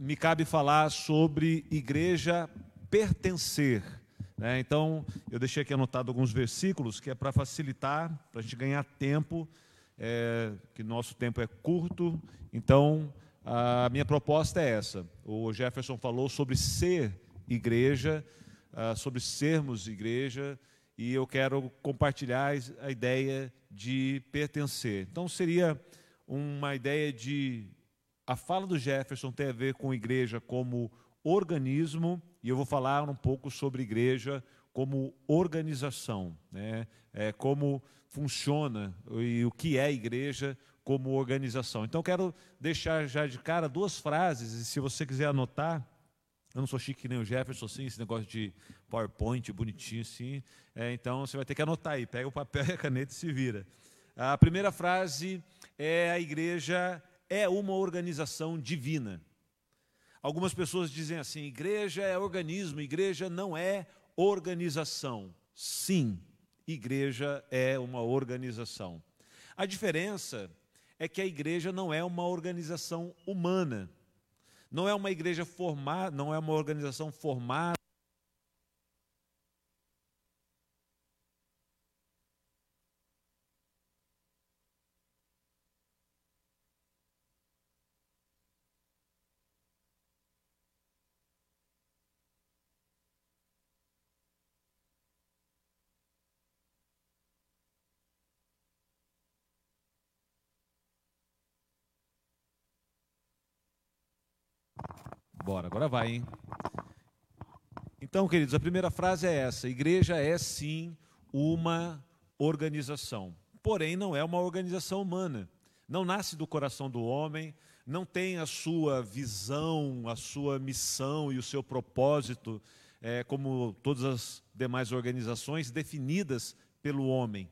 me cabe falar sobre igreja pertencer. Né? Então, eu deixei aqui anotado alguns versículos que é para facilitar, para a gente ganhar tempo, é, que nosso tempo é curto. Então, a minha proposta é essa. O Jefferson falou sobre ser igreja, uh, sobre sermos igreja, e eu quero compartilhar a ideia de pertencer. Então, seria uma ideia de. A fala do Jefferson tem a ver com igreja como organismo, e eu vou falar um pouco sobre igreja como organização, né? é, como funciona e o que é igreja como organização. Então, quero deixar já de cara duas frases, e se você quiser anotar, eu não sou chique nem o Jefferson, assim, esse negócio de PowerPoint bonitinho assim. É, então você vai ter que anotar aí, pega o papel e a caneta e se vira. A primeira frase é: a igreja é uma organização divina. Algumas pessoas dizem assim: igreja é organismo, igreja não é organização. Sim, igreja é uma organização. A diferença é que a igreja não é uma organização humana. Não é uma igreja formada, não é uma organização formada Bora, agora vai, hein? Então, queridos, a primeira frase é essa: igreja é sim uma organização. Porém, não é uma organização humana. Não nasce do coração do homem, não tem a sua visão, a sua missão e o seu propósito, é, como todas as demais organizações, definidas pelo homem.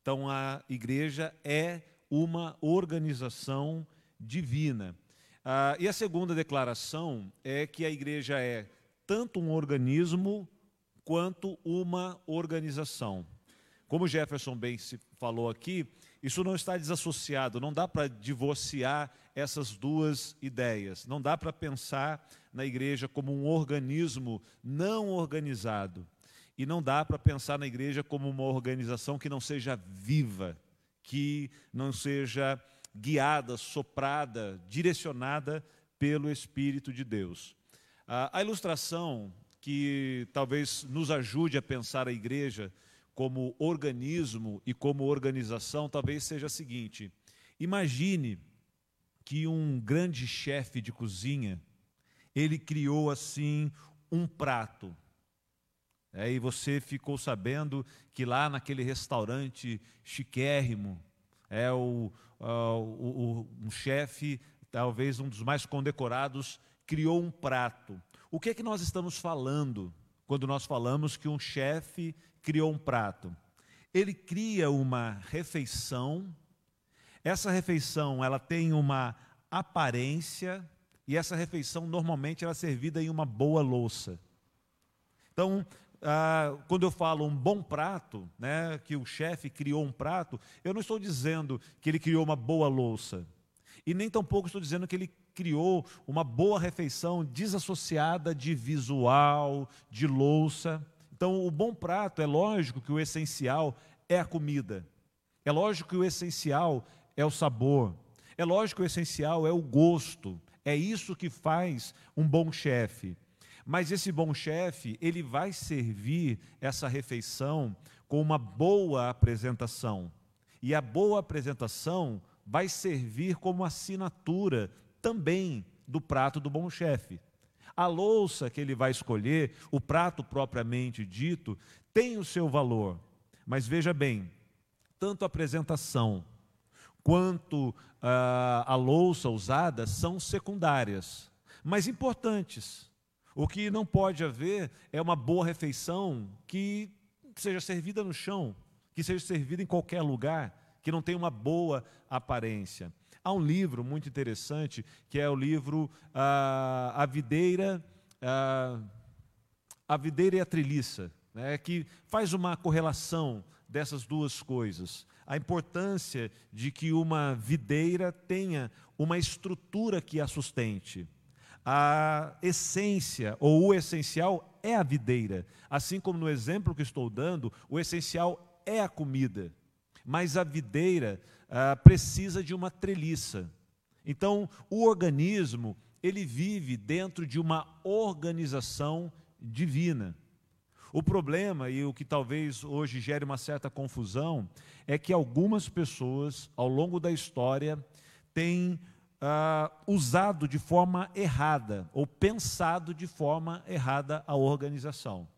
Então, a igreja é uma organização divina. Ah, e a segunda declaração é que a igreja é tanto um organismo quanto uma organização. Como Jefferson bem se falou aqui, isso não está desassociado, não dá para divorciar essas duas ideias. Não dá para pensar na igreja como um organismo não organizado. E não dá para pensar na igreja como uma organização que não seja viva, que não seja guiada, soprada, direcionada pelo Espírito de Deus. A ilustração que talvez nos ajude a pensar a igreja como organismo e como organização talvez seja a seguinte: imagine que um grande chefe de cozinha ele criou assim um prato. Aí você ficou sabendo que lá naquele restaurante chiquérrimo, é o, uh, o, um chefe, talvez um dos mais condecorados, criou um prato. O que é que nós estamos falando quando nós falamos que um chefe criou um prato? Ele cria uma refeição. Essa refeição ela tem uma aparência e essa refeição normalmente ela é servida em uma boa louça. Então, ah, quando eu falo um bom prato, né, que o chefe criou um prato, eu não estou dizendo que ele criou uma boa louça. E nem tampouco estou dizendo que ele criou uma boa refeição desassociada de visual, de louça. Então, o bom prato, é lógico que o essencial é a comida. É lógico que o essencial é o sabor. É lógico que o essencial é o gosto. É isso que faz um bom chefe. Mas esse bom chefe, ele vai servir essa refeição com uma boa apresentação. E a boa apresentação vai servir como assinatura também do prato do bom chefe. A louça que ele vai escolher, o prato propriamente dito, tem o seu valor. Mas veja bem, tanto a apresentação quanto uh, a louça usada são secundárias, mas importantes. O que não pode haver é uma boa refeição que seja servida no chão, que seja servida em qualquer lugar, que não tenha uma boa aparência. Há um livro muito interessante, que é o livro ah, A Videira, ah, A Videira e a Treliça, né, que faz uma correlação dessas duas coisas. A importância de que uma videira tenha uma estrutura que a sustente a essência ou o essencial é a videira. Assim como no exemplo que estou dando, o essencial é a comida. Mas a videira ah, precisa de uma treliça. Então, o organismo, ele vive dentro de uma organização divina. O problema, e o que talvez hoje gere uma certa confusão, é que algumas pessoas, ao longo da história, têm uh, usado de forma errada ou pensado de forma errada a organização.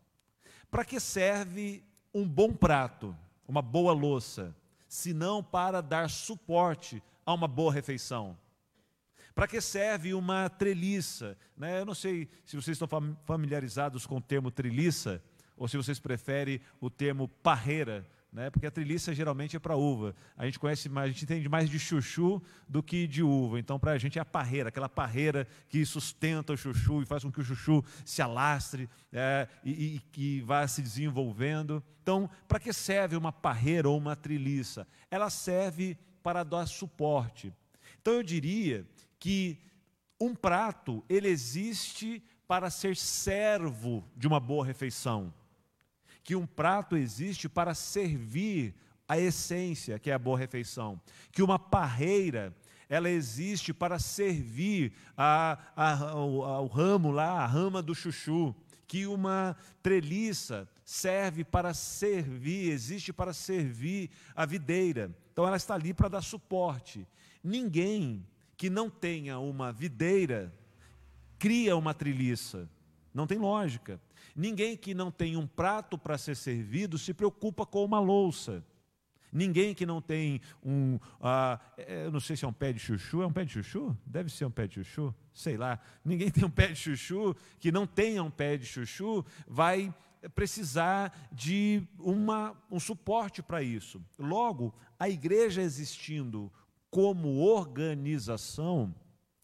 Para que serve um bom prato, uma boa louça, se não para dar suporte a uma boa refeição? Para que serve uma treliça? Né? Eu não sei se vocês estão familiarizados com o termo treliça, ou se vocês preferem o termo parreira, né? porque a treliça geralmente é para uva. A gente conhece mais, a gente entende mais de chuchu do que de uva. Então, para a gente é a parreira, aquela parreira que sustenta o chuchu e faz com que o chuchu se alastre é, e, que vá se desenvolvendo. Então, para que serve uma parreira ou uma treliça? Ela serve para dar suporte. Então, eu diria que um prato, ele existe para ser servo de uma boa refeição que um prato existe para servir a essência, que é a boa refeição, que uma parreira ela existe para servir a, a, ao, ao ramo lá, a rama do chuchu, que uma treliça serve para servir, existe para servir a videira. Então ela está ali para dar suporte. Ninguém que não tenha uma videira cria uma treliça. Não tem lógica. Ninguém que não tem um prato para ser servido se preocupa com uma louça. Ninguém que não tem um. Uh, eu não sei se é um pé de chuchu. É um pé de chuchu? Deve ser um pé de chuchu. Sei lá. Ninguém tem um pé de chuchu que não tenha um pé de chuchu vai precisar de uma, um suporte para isso. Logo, a igreja existindo como organização,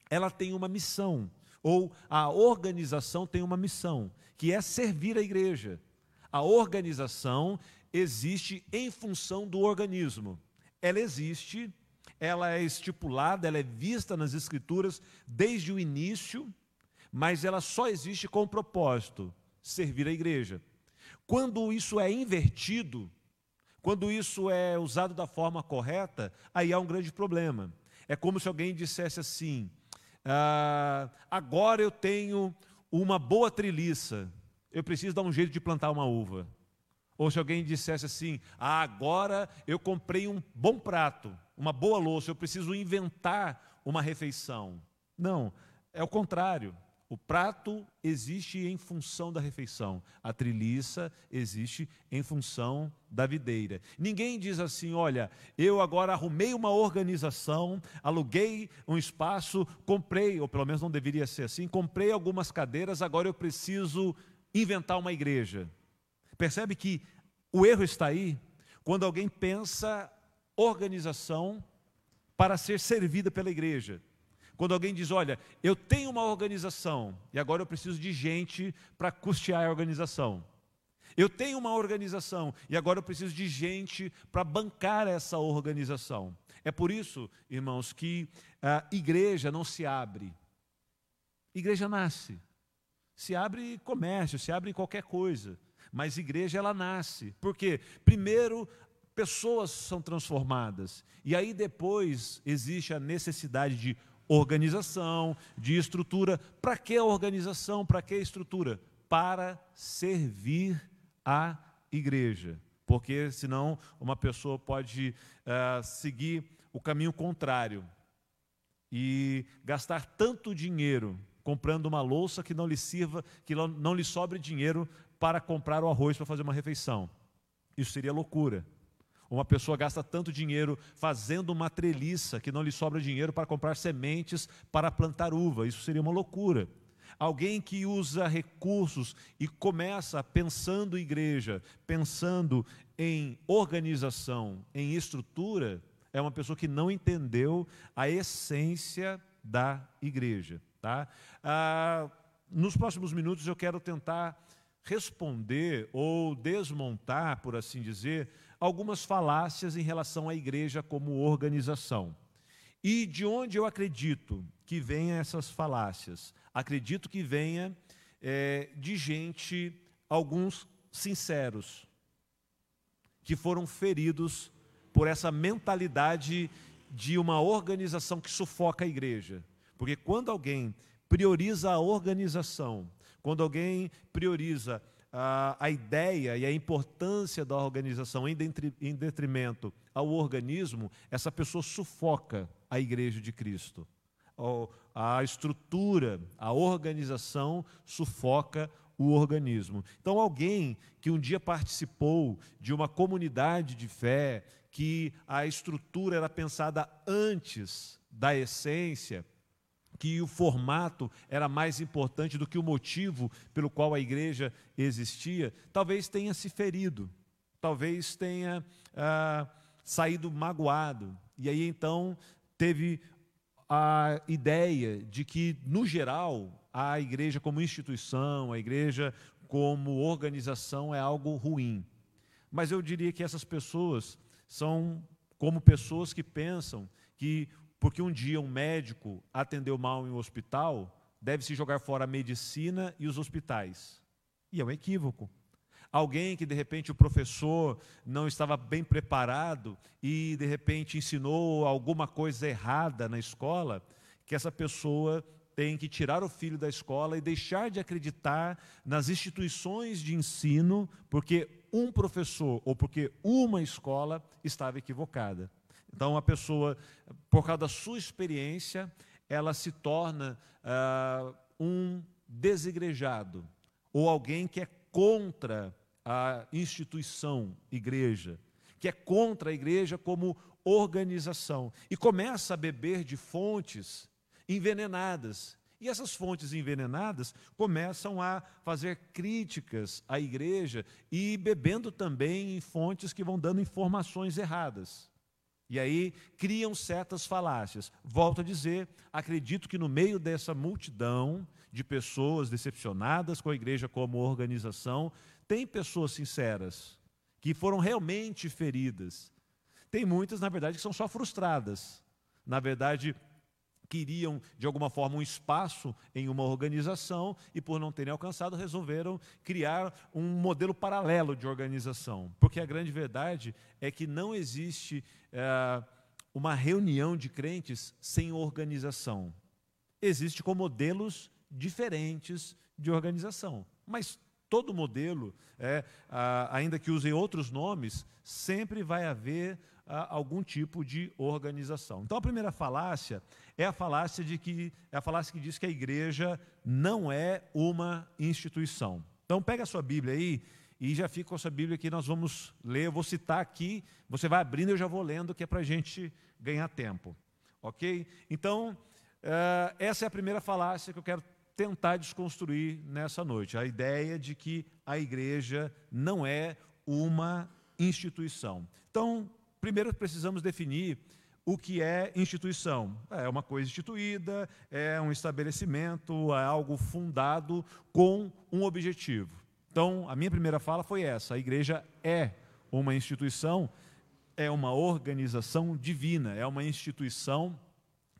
ela tem uma missão, ou a organização tem uma missão que é servir a igreja. A organização existe em função do organismo. Ela existe, ela é estipulada, ela é vista nas Escrituras desde o início, mas ela só existe com o propósito: servir a igreja. Quando isso é invertido, quando isso é usado da forma correta, aí há um grande problema. É como se alguém dissesse assim: ah, agora eu tenho uma boa treliça, eu preciso dar um jeito de plantar uma uva. Ou se alguém dissesse assim: ah, agora eu comprei um bom prato, uma boa louça, eu preciso inventar uma refeição. Não, é o contrário. O prato existe em função da refeição, a treliça existe em função da videira. Ninguém diz assim: olha, eu agora arrumei uma organização, aluguei um espaço, comprei, ou pelo menos não deveria ser assim, comprei algumas cadeiras, agora eu preciso inventar uma igreja. Percebe que o erro está aí quando alguém pensa organização para ser servida pela igreja. Quando alguém diz, olha, eu tenho uma organização e agora eu preciso de gente para custear a organização. Eu tenho uma organização e agora eu preciso de gente para bancar essa organização. É por isso, irmãos, que a igreja não se abre. Igreja nasce. Se abre comércio, se abre qualquer coisa. Mas igreja ela nasce. Porque primeiro pessoas são transformadas e aí depois existe a necessidade de organização, de estrutura. Para que a organização? Para que a estrutura? Para servir a igreja. Porque senão uma pessoa pode uh, seguir o caminho contrário e gastar tanto dinheiro comprando uma louça que não lhe sirva, que não lhe sobre dinheiro para comprar o arroz para fazer uma refeição. Isso seria loucura. Uma pessoa gasta tanto dinheiro fazendo uma treliça que não lhe sobra dinheiro para comprar sementes para plantar uva. Isso seria uma loucura. Alguém que usa recursos e começa pensando em igreja, pensando em organização, em estrutura, é uma pessoa que não entendeu a essência da igreja. Tá? Ah, nos próximos minutos eu quero tentar responder ou desmontar, por assim dizer, algumas falácias em relação à igreja como organização. E de onde eu acredito que venham essas falácias? Acredito que venha é, de gente, alguns sinceros, que foram feridos por essa mentalidade de uma organização que sufoca a igreja. Porque quando alguém prioriza a organização, quando alguém prioriza a, ideia e a importância da organização em detrimento ao organismo, essa pessoa sufoca a igreja de Cristo. A estrutura, a organização sufoca o organismo. Então, alguém que um dia participou de uma comunidade de fé, que a estrutura era pensada antes da essência, que o formato era mais importante do que o motivo pelo qual a igreja existia, talvez tenha se ferido, talvez tenha ah, saído magoado. E aí então teve a ideia de que, no geral, a igreja como instituição, a igreja como organização é algo ruim. Mas eu diria que essas pessoas são como pessoas que pensam que porque um dia um médico atendeu mal em um hospital, deve-se jogar fora a medicina e os hospitais. E é um equívoco. Alguém que de repente o professor não estava bem preparado e de repente ensinou alguma coisa errada na escola, que essa pessoa tem que tirar o filho da escola e deixar de acreditar nas instituições de ensino, porque um professor ou porque uma escola estava equivocada. Então, a pessoa, por causa da sua experiência, ela se torna uh, um desigrejado ou alguém que é contra a instituição igreja, que é contra a igreja como organização e começa a beber de fontes envenenadas. E essas fontes envenenadas começam a fazer críticas à igreja e bebendo também em fontes que vão dando informações erradas. E aí criam certas falácias. Volto a dizer, acredito que no meio dessa multidão de pessoas decepcionadas com a igreja como organização, tem pessoas sinceras que foram realmente feridas. Tem muitas, na verdade, que são só frustradas. Na verdade, queriam, de alguma forma, um espaço em uma organização e, por não terem alcançado, resolveram criar um modelo paralelo de organização. Porque a grande verdade é que não existe é, uma reunião de crentes sem organização. Existe com modelos diferentes de organização. Mas todo modelo, é, ainda que usem outros nomes, sempre vai haver algum tipo de organização. Então a primeira falácia é a falácia de que é a falácia que diz que a igreja não é uma instituição. Então pega a sua Bíblia aí e já fica com a sua Bíblia que nós vamos ler. Eu vou citar aqui, você vai abrindo e eu já vou lendo, que é para a gente ganhar tempo. Ok? Então, uh, essa é a primeira falácia que eu quero tentar desconstruir nessa noite. A ideia de que a igreja não é uma instituição. Então, primeiro precisamos definir o que é instituição. É uma coisa instituída, é um estabelecimento, é algo fundado com um objetivo. Então, a minha primeira fala foi essa: a igreja é uma instituição, é uma organização divina, é uma instituição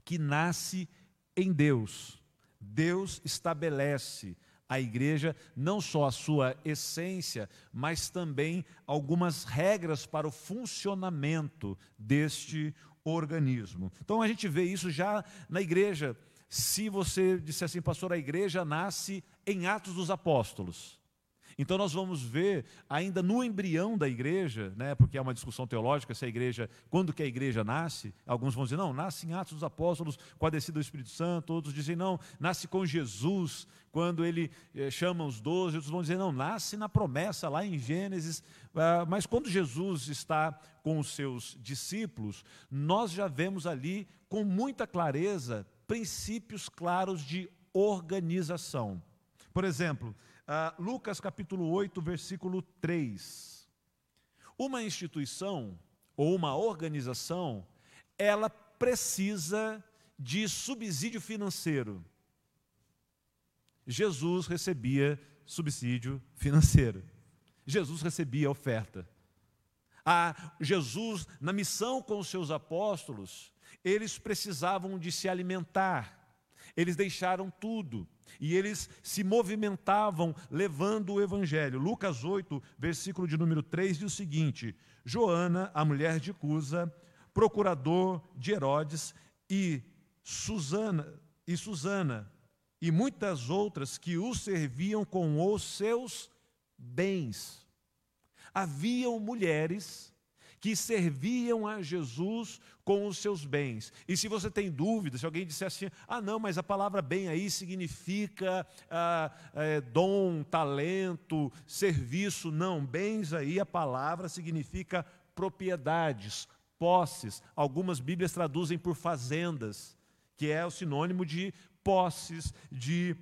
que nasce em Deus. Deus estabelece a igreja não só a sua essência, mas também algumas regras para o funcionamento deste organismo. Então a gente vê isso já na igreja. Se você disser assim, pastor, a igreja nasce em Atos dos Apóstolos. Então nós vamos ver ainda no embrião da igreja, né, porque é uma discussão teológica se a igreja, quando que a igreja nasce, alguns vão dizer, não, nasce em Atos dos Apóstolos com a descida do Espírito Santo, outros dizem, não, nasce com Jesus, quando ele eh, chama os doze, outros vão dizer, não, nasce na promessa lá em Gênesis, ah, mas quando Jesus está com os seus discípulos, nós já vemos ali com muita clareza princípios claros de organização. Por exemplo, ah, Lucas capítulo 8, versículo 3. Uma instituição ou uma organização, ela precisa de subsídio financeiro. Jesus recebia subsídio financeiro. Jesus recebia oferta. Ah, Jesus, na missão com os seus apóstolos, Eles precisavam de se alimentar. Eles deixaram tudo e eles se movimentavam levando o evangelho. Lucas 8, versículo de número 3 diz o seguinte: Joana, a mulher de Cusa, procurador de Herodes, e Susana, e Susana, e muitas outras que o serviam com os seus bens. Haviam mulheres que serviam a Jesus com os seus bens. E se você tem dúvida, se alguém disser assim, ah, não, mas a palavra bem aí significa ah, é, dom, talento, serviço. Não, bens aí, a palavra significa propriedades, posses. Algumas Bíblias traduzem por fazendas, que é o sinônimo de posses, de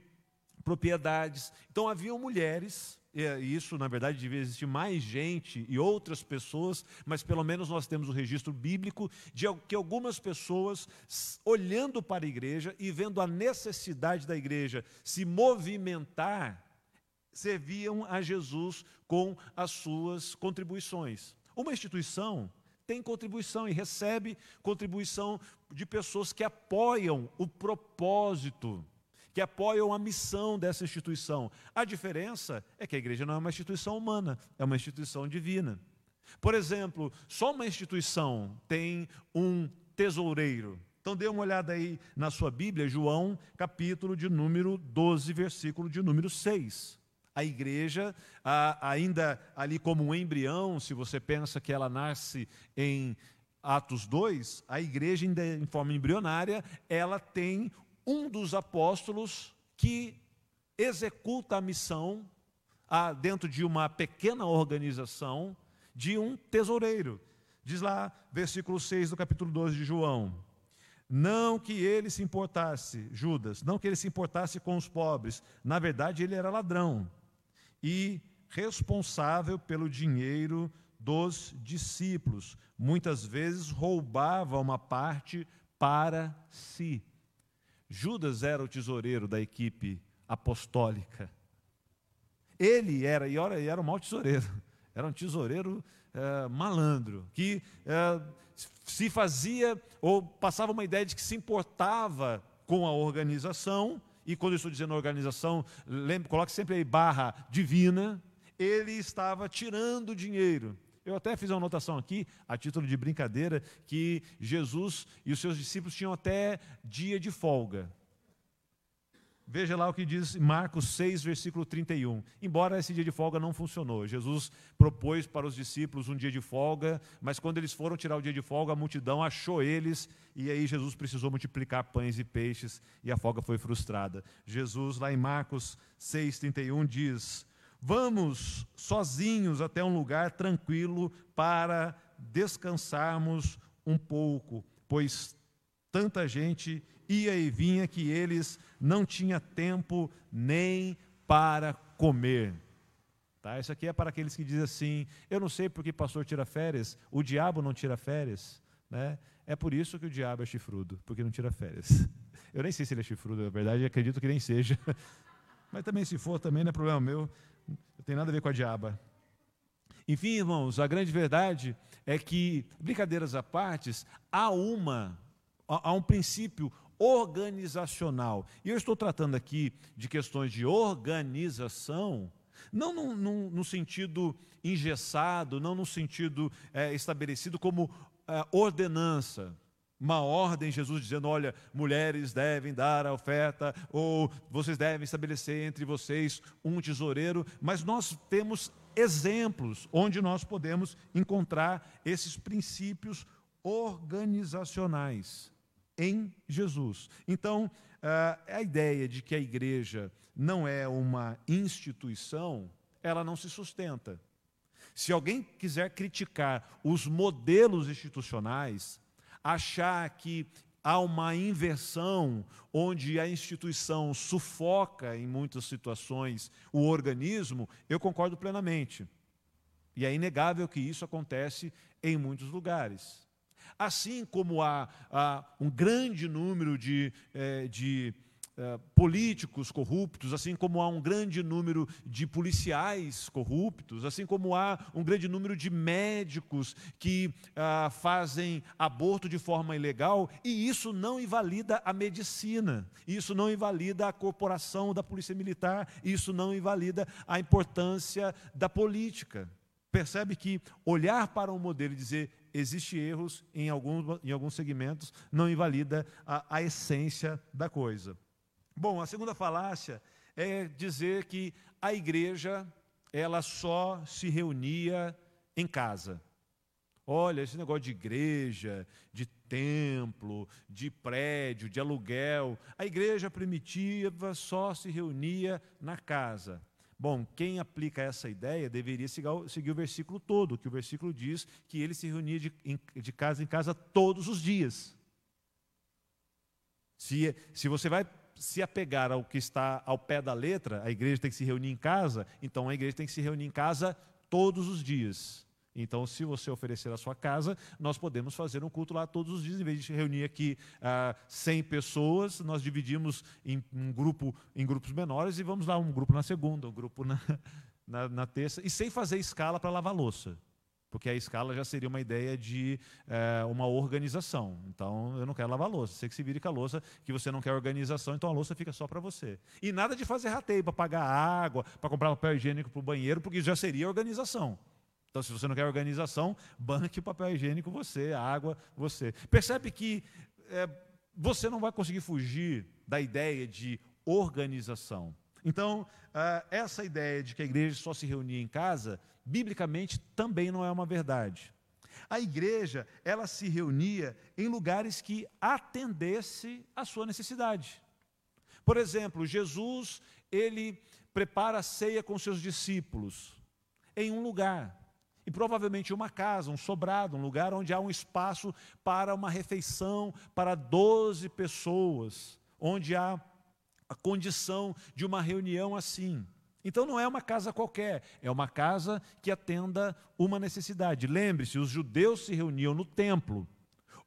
propriedades. Então haviam mulheres isso, na verdade, devia existir mais gente e outras pessoas, mas pelo menos nós temos o registro bíblico de que algumas pessoas, olhando para a igreja e vendo a necessidade da igreja se movimentar, serviam a Jesus com as suas contribuições. Uma instituição tem contribuição e recebe contribuição de pessoas que apoiam o propósito que apoiam a missão dessa instituição. A diferença é que a igreja não é uma instituição humana, é uma instituição divina. Por exemplo, só uma instituição tem um tesoureiro. Então dê uma olhada aí na sua Bíblia, João, capítulo de número 12, versículo de número 6. A igreja, ainda ali como um embrião, se você pensa que ela nasce em Atos 2, a igreja, ainda em forma embrionária, ela tem um dos apóstolos que executa a missão ah, dentro de uma pequena organização de um tesoureiro. Diz lá, versículo 6 do capítulo 12 de João. Não que ele se importasse, Judas, não que ele se importasse com os pobres. Na verdade, ele era ladrão e responsável pelo dinheiro dos discípulos. Muitas vezes roubava uma parte para si. Judas era o tesoureiro da equipe apostólica. Ele era, e olha, era um mau tesoureiro, era um tesoureiro é, malandro, que é, se fazia, ou passava uma ideia de que se importava com a organização, e quando eu estou dizendo organização, lembre, coloque sempre aí barra divina, ele estava tirando dinheiro. Eu até fiz uma anotação aqui, a título de brincadeira, que Jesus e os seus discípulos tinham até dia de folga. Veja lá o que diz Marcos 6, versículo 31. Embora esse dia de folga não funcionou, Jesus propôs para os discípulos um dia de folga, mas quando eles foram tirar o dia de folga, a multidão achou eles, e aí Jesus precisou multiplicar pães e peixes, e a folga foi frustrada. Jesus, lá em Marcos 6, 31, diz: Vamos sozinhos até um lugar tranquilo para descansarmos um pouco, pois tanta gente ia e vinha que eles não tinham tempo nem para comer. Tá? Isso aqui é para aqueles que dizem assim: eu não sei porque pastor tira férias, o diabo não tira férias. Né? É por isso que o diabo é chifrudo, porque não tira férias. Eu nem sei se ele é chifrudo, na verdade, acredito que nem seja. Mas também, se for, também não é problema meu. Não tem nada a ver com a diaba. Enfim, irmãos, a grande verdade é que, brincadeiras à parte, há uma, há um princípio organizacional. E eu estou tratando aqui de questões de organização, não no sentido engessado, não no sentido é, estabelecido como é, ordenança uma ordem, Jesus dizendo: olha, mulheres devem dar a oferta, ou vocês devem estabelecer entre vocês um tesoureiro, mas nós temos exemplos onde nós podemos encontrar esses princípios organizacionais em Jesus. Então, a ideia de que a igreja não é uma instituição, ela não se sustenta. Se alguém quiser criticar os modelos institucionais, achar que há uma inversão onde a instituição sufoca em muitas situações o organismo, eu concordo plenamente. E é inegável que isso acontece em muitos lugares. Assim como há, há um grande número de, eh, de políticos corruptos, assim como há um grande número de policiais corruptos, assim como há um grande número de médicos que uh, fazem aborto de forma ilegal, e isso não invalida a medicina, isso não invalida a corporação da Polícia Militar, isso não invalida a importância da política. Percebe que olhar para um modelo e dizer existem erros em alguns, em alguns segmentos não invalida a, a essência da coisa. Bom, a segunda falácia é dizer que a igreja ela só se reunia em casa. Olha, esse negócio de igreja, de templo, de prédio, de aluguel, a igreja primitiva só se reunia na casa. Bom, quem aplica essa ideia deveria seguir o versículo todo, que o versículo diz que ele se reunia de, de casa em casa todos os dias. Se, se você vai se apegar ao que está ao pé da letra, a igreja tem que se reunir em casa, então a igreja tem que se reunir em casa todos os dias. Então, se você oferecer a sua casa, nós podemos fazer um culto lá todos os dias. Em vez de reunir aqui ah, 100 pessoas, nós dividimos em um grupo em grupos menores e vamos lá, um grupo na segunda, um grupo na, na, na terça, e sem fazer escala para lavar louça. Porque a escala já seria uma ideia de é, uma organização. Então, eu não quero lavar louça. Você que se vire com a louça, que você não quer organização, então a louça fica só para você. E nada de fazer rateio para pagar água, para comprar papel higiênico para o banheiro, porque já seria organização. Então, se você não quer organização, banque o papel higiênico você, a água você. Percebe que é, você não vai conseguir fugir da ideia de organização. Então, uh, essa ideia de que a igreja só se reunia em casa, biblicamente também não é uma verdade. A igreja, ela se reunia em lugares que atendesse à sua necessidade. Por exemplo, Jesus, ele prepara a ceia com seus discípulos em um lugar e provavelmente uma casa, um sobrado, um lugar onde há um espaço para uma refeição para 12 pessoas, onde há a condição de uma reunião assim. Então não é uma casa qualquer, é uma casa que atenda uma necessidade. Lembre-se, os judeus se reuniam no templo,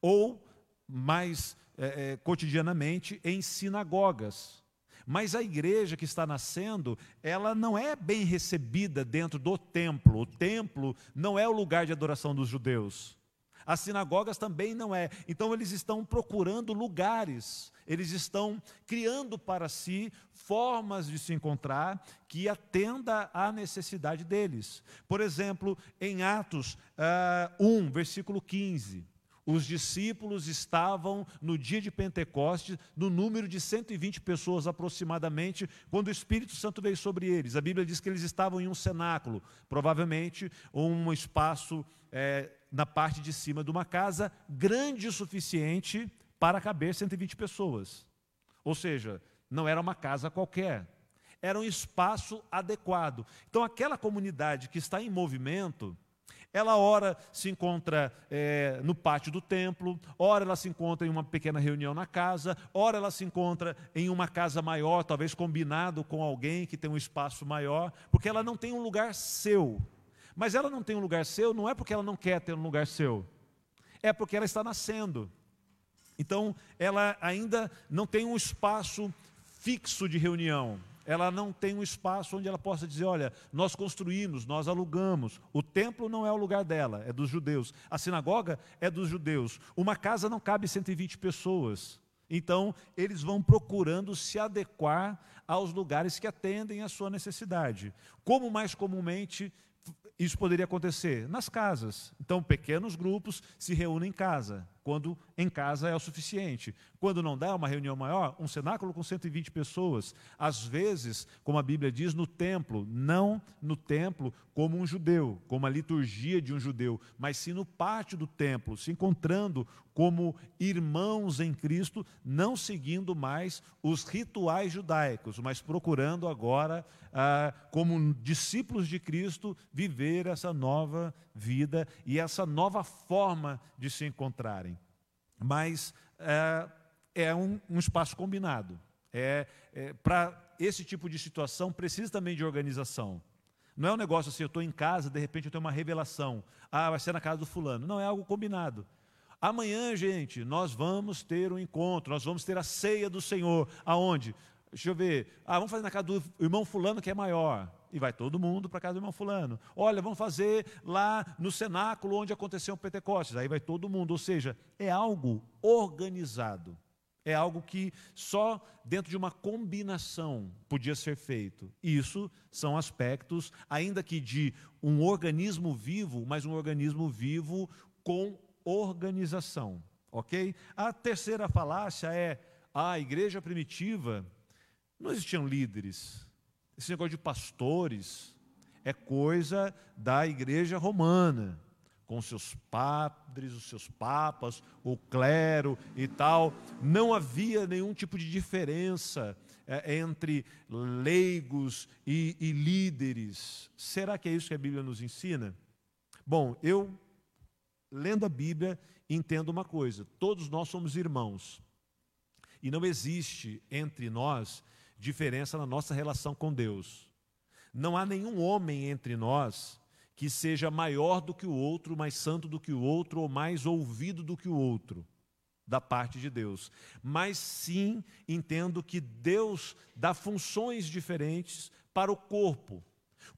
ou mais é, é, cotidianamente em sinagogas. Mas a igreja que está nascendo, ela não é bem recebida dentro do templo. O templo não é o lugar de adoração dos judeus. As sinagogas também não é. Então eles estão procurando lugares, eles estão criando para si formas de se encontrar que atenda à necessidade deles. Por exemplo, em Atos uh, ah, 1, versículo 15. Os discípulos estavam no dia de Pentecostes, no número de 120 pessoas aproximadamente, quando o Espírito Santo veio sobre eles. A Bíblia diz que eles estavam em um cenáculo, provavelmente um espaço é, na parte de cima de uma casa grande o suficiente para caber 120 pessoas. Ou seja, não era uma casa qualquer, era um espaço adequado. Então, aquela comunidade que está em movimento, ela ora se encontra é, no pátio do templo, ora ela se encontra em uma pequena reunião na casa, ora ela se encontra em uma casa maior, talvez combinado com alguém que tem um espaço maior, porque ela não tem um lugar seu. Mas ela não tem um lugar seu não é porque ela não quer ter um lugar seu, é porque ela está nascendo. Então, ela ainda não tem um espaço fixo de reunião ela não tem um espaço onde ela possa dizer: olha, nós construímos, nós alugamos. O templo não é o lugar dela, é dos judeus. A sinagoga é dos judeus. Uma casa não cabe 120 pessoas. Então, eles vão procurando se adequar aos lugares que atendem à sua necessidade. Como mais comumente isso poderia acontecer? Nas casas. Então, pequenos grupos se reúnem em casa quando em casa é o suficiente. Quando não dá uma reunião maior, um cenáculo com 120 pessoas, às vezes, como a Bíblia diz, no templo, não no templo como um judeu, como a liturgia de um judeu, mas sim no pátio do templo, se encontrando como irmãos em Cristo, não seguindo mais os rituais judaicos, mas procurando agora, ah, como discípulos de Cristo, viver essa nova vida e essa nova forma de se encontrarem. Mas é, é um, um, espaço combinado. É, é Para esse tipo de situação, precisa também de organização. Não é um negócio assim, eu estou em casa, de repente eu tenho uma revelação. Ah, vai ser na casa do fulano. Não, é algo combinado. Amanhã, gente, nós vamos ter um encontro, nós vamos ter a ceia do Senhor. Aonde? Deixa eu ver. Ah, vamos fazer na casa do irmão Fulano que é maior. E vai todo mundo para casa do irmão Fulano. Olha, vamos fazer lá no cenáculo onde aconteceu o Pentecostes. Aí vai todo mundo. Ou seja, é algo organizado. É algo que só dentro de uma combinação podia ser feito. Isso são aspectos, ainda que de um organismo vivo, mas um organismo vivo com organização. Ok? A terceira falácia é a igreja primitiva não existiam líderes. Esse negócio de pastores é coisa da igreja romana, com seus padres, os seus papas, o clero e tal. Não havia nenhum tipo de diferença é, entre leigos e, e líderes. Será que é isso que a Bíblia nos ensina? Bom, eu, lendo a Bíblia, entendo uma coisa: todos nós somos irmãos. E não existe entre nós diferença na nossa relação com Deus. Não há nenhum homem entre nós que seja maior do que o outro, mais santo do que o outro, ou mais ouvido do que o outro, da parte de Deus. Mas sim entendo que Deus dá funções diferentes para o corpo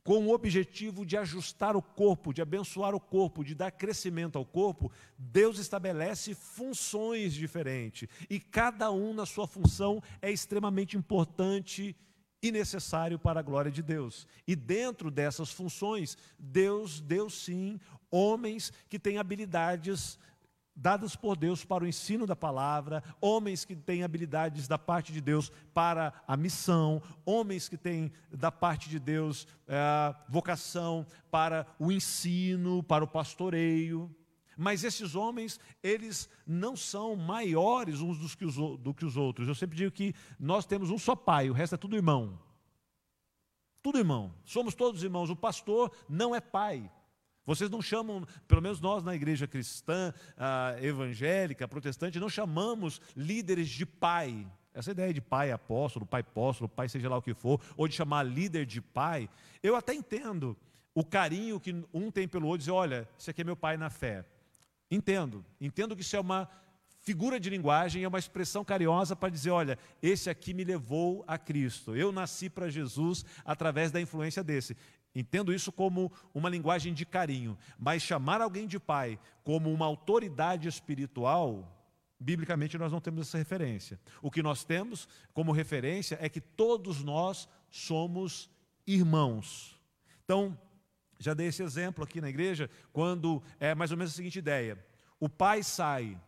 com o objetivo de ajustar o corpo, de abençoar o corpo, de dar crescimento ao corpo, Deus estabelece funções diferentes. E cada um na sua função é extremamente importante e necessário para a glória de Deus. E dentro dessas funções, Deus deu sim homens que têm habilidades dadas por Deus para o ensino da palavra, homens que têm habilidades da parte de Deus para a missão, homens que têm da parte de Deus é, vocação para o ensino, para o pastoreio. Mas esses homens, eles não são maiores uns dos que os, do que os outros. Eu sempre digo que nós temos um só pai, o resto é tudo irmão. Tudo irmão. Somos todos irmãos. O pastor não é pai. Vocês não chamam, pelo menos nós na igreja cristã, evangélica, protestante, não chamamos líderes de pai. Essa ideia de pai apóstolo, pai apóstolo, pai seja lá o que for, ou de chamar líder de pai, eu até entendo o carinho que um tem pelo outro, dizer, olha, esse aqui é meu pai na fé. Entendo, entendo que isso é uma figura de linguagem, é uma expressão carinhosa para dizer, olha, esse aqui me levou a Cristo. Eu nasci para Jesus através da influência desse. Entendo isso como uma linguagem de carinho, mas chamar alguém de pai como uma autoridade espiritual, biblicamente nós não temos essa referência. O que nós temos como referência é que todos nós somos irmãos. Então, já dei esse exemplo aqui na igreja, quando é mais ou menos a seguinte ideia: o pai sai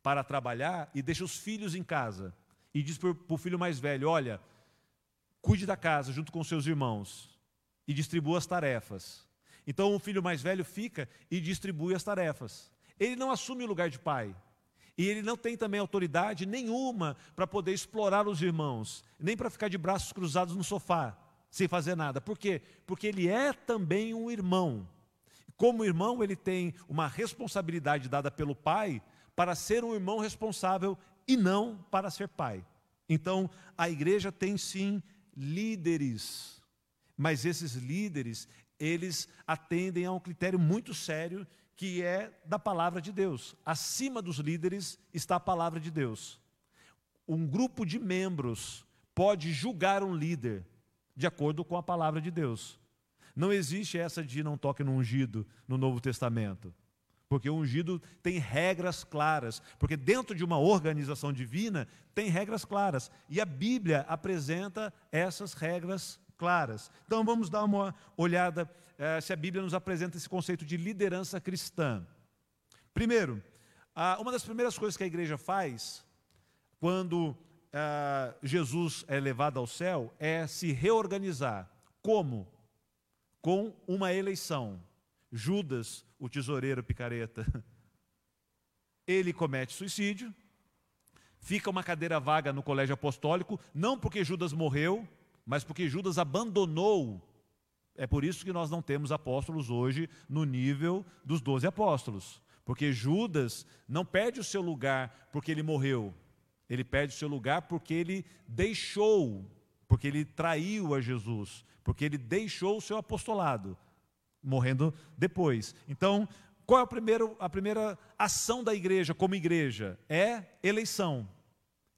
para trabalhar e deixa os filhos em casa e diz para o filho mais velho: olha, cuide da casa junto com seus irmãos e distribua as tarefas. Então o filho mais velho fica e distribui as tarefas. Ele não assume o lugar de pai. E ele não tem também autoridade nenhuma para poder explorar os irmãos, nem para ficar de braços cruzados no sofá, sem fazer nada. Por quê? Porque ele é também um irmão. Como irmão, ele tem uma responsabilidade dada pelo pai para ser um irmão responsável e não para ser pai. Então, a igreja tem sim líderes mas esses líderes, eles atendem a um critério muito sério que é da palavra de Deus. Acima dos líderes está a palavra de Deus. Um grupo de membros pode julgar um líder de acordo com a palavra de Deus. Não existe essa de não toque no ungido no Novo Testamento. Porque o ungido tem regras claras. Porque dentro de uma organização divina tem regras claras. E a Bíblia apresenta essas regras claras. Então vamos dar uma olhada eh, se a Bíblia nos apresenta esse conceito de liderança cristã. Primeiro, uma das primeiras coisas que a igreja faz quando eh, Jesus é levado ao céu é se reorganizar. Como? Com uma eleição. Judas, o tesoureiro picareta, ele comete suicídio, fica uma cadeira vaga no colégio apostólico, não porque Judas morreu, mas porque Judas abandonou. É por isso que nós não temos apóstolos hoje no nível dos doze apóstolos. Porque Judas não perde o seu lugar porque ele morreu. Ele perde o seu lugar porque ele deixou, porque ele traiu a Jesus, porque ele deixou o seu apostolado, morrendo depois. Então, qual é a primeira, a primeira ação da igreja como igreja? É eleição.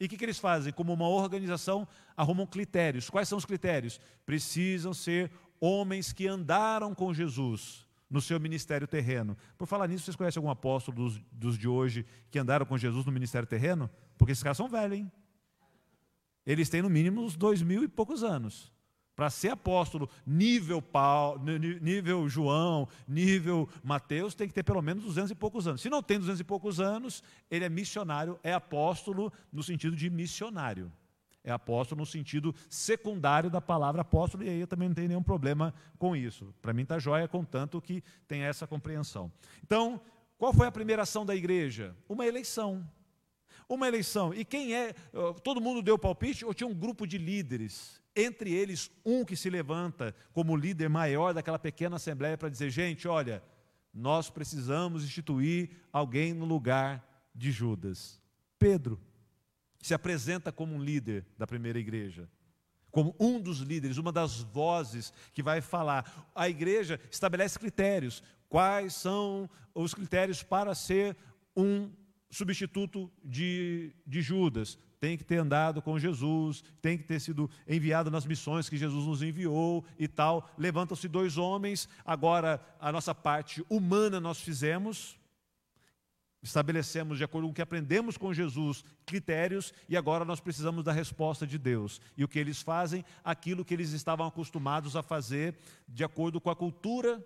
E o que, que eles fazem? Como uma organização, arrumam critérios. Quais são os critérios? Precisam ser homens que andaram com Jesus no seu ministério terreno. Por falar nisso, vocês conhecem algum apóstolo dos, dos de hoje que andaram com Jesus no ministério terreno? Porque esses caras são velhos, hein? Eles têm no mínimo uns dois mil e poucos anos. Para ser apóstolo, nível Paulo, nível João, nível Mateus, tem que ter pelo menos duzentos e poucos anos. Se não tem duzentos e poucos anos, ele é missionário, é apóstolo no sentido de missionário. É apóstolo no sentido secundário da palavra apóstolo, e aí eu também não tenho nenhum problema com isso. Para mim está jóia, contanto que tem essa compreensão. Então, qual foi a primeira ação da igreja? Uma eleição. Uma eleição. E quem é? Todo mundo deu palpite ou tinha um grupo de líderes? Entre eles, um que se levanta como líder maior daquela pequena assembleia para dizer: gente, olha, nós precisamos instituir alguém no lugar de Judas. Pedro se apresenta como um líder da primeira igreja, como um dos líderes, uma das vozes que vai falar. A igreja estabelece critérios. Quais são os critérios para ser um substituto de, de Judas? Tem que ter andado com Jesus, tem que ter sido enviado nas missões que Jesus nos enviou e tal. Levantam-se dois homens, agora a nossa parte humana nós fizemos, estabelecemos, de acordo com o que aprendemos com Jesus, critérios e agora nós precisamos da resposta de Deus. E o que eles fazem? Aquilo que eles estavam acostumados a fazer, de acordo com a cultura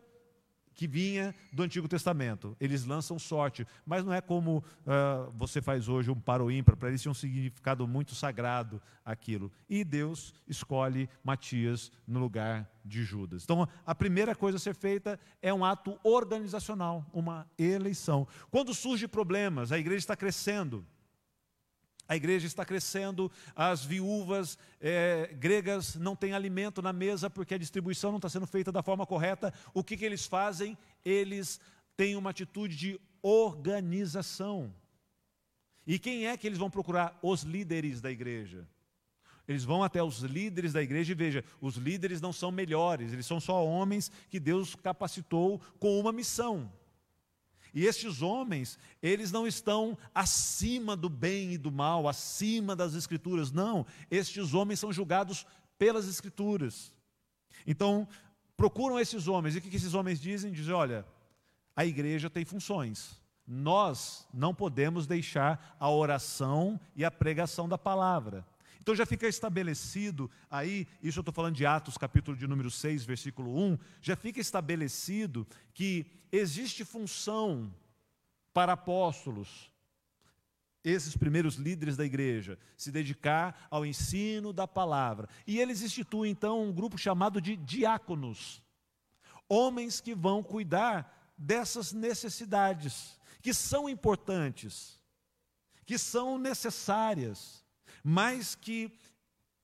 que vinha do Antigo Testamento. Eles lançam sorte, mas não é como uh, você faz hoje um para o ímpar, para eles tinha um significado muito sagrado aquilo. E Deus escolhe Matias no lugar de Judas. Então, a primeira coisa a ser feita é um ato organizacional, uma eleição. Quando surgem problemas, a igreja está crescendo, a igreja está crescendo, as viúvas é, gregas não têm alimento na mesa porque a distribuição não está sendo feita da forma correta. O que, que eles fazem? Eles têm uma atitude de organização. E quem é que eles vão procurar? Os líderes da igreja. Eles vão até os líderes da igreja e veja, os líderes não são melhores, eles são só homens que Deus capacitou com uma missão. E estes homens, eles não estão acima do bem e do mal, acima das escrituras, não. Estes homens são julgados pelas escrituras. Então, procuram esses homens, e o que esses homens dizem? Dizem: olha, a igreja tem funções. Nós não podemos deixar a oração e a pregação da palavra. Então já fica estabelecido aí, isso eu estou falando de Atos, capítulo de número 6, versículo 1, já fica estabelecido que existe função para apóstolos, esses primeiros líderes da igreja, se dedicar ao ensino da palavra. E eles instituem então um grupo chamado de diáconos, homens que vão cuidar dessas necessidades, que são importantes, que são necessárias mas que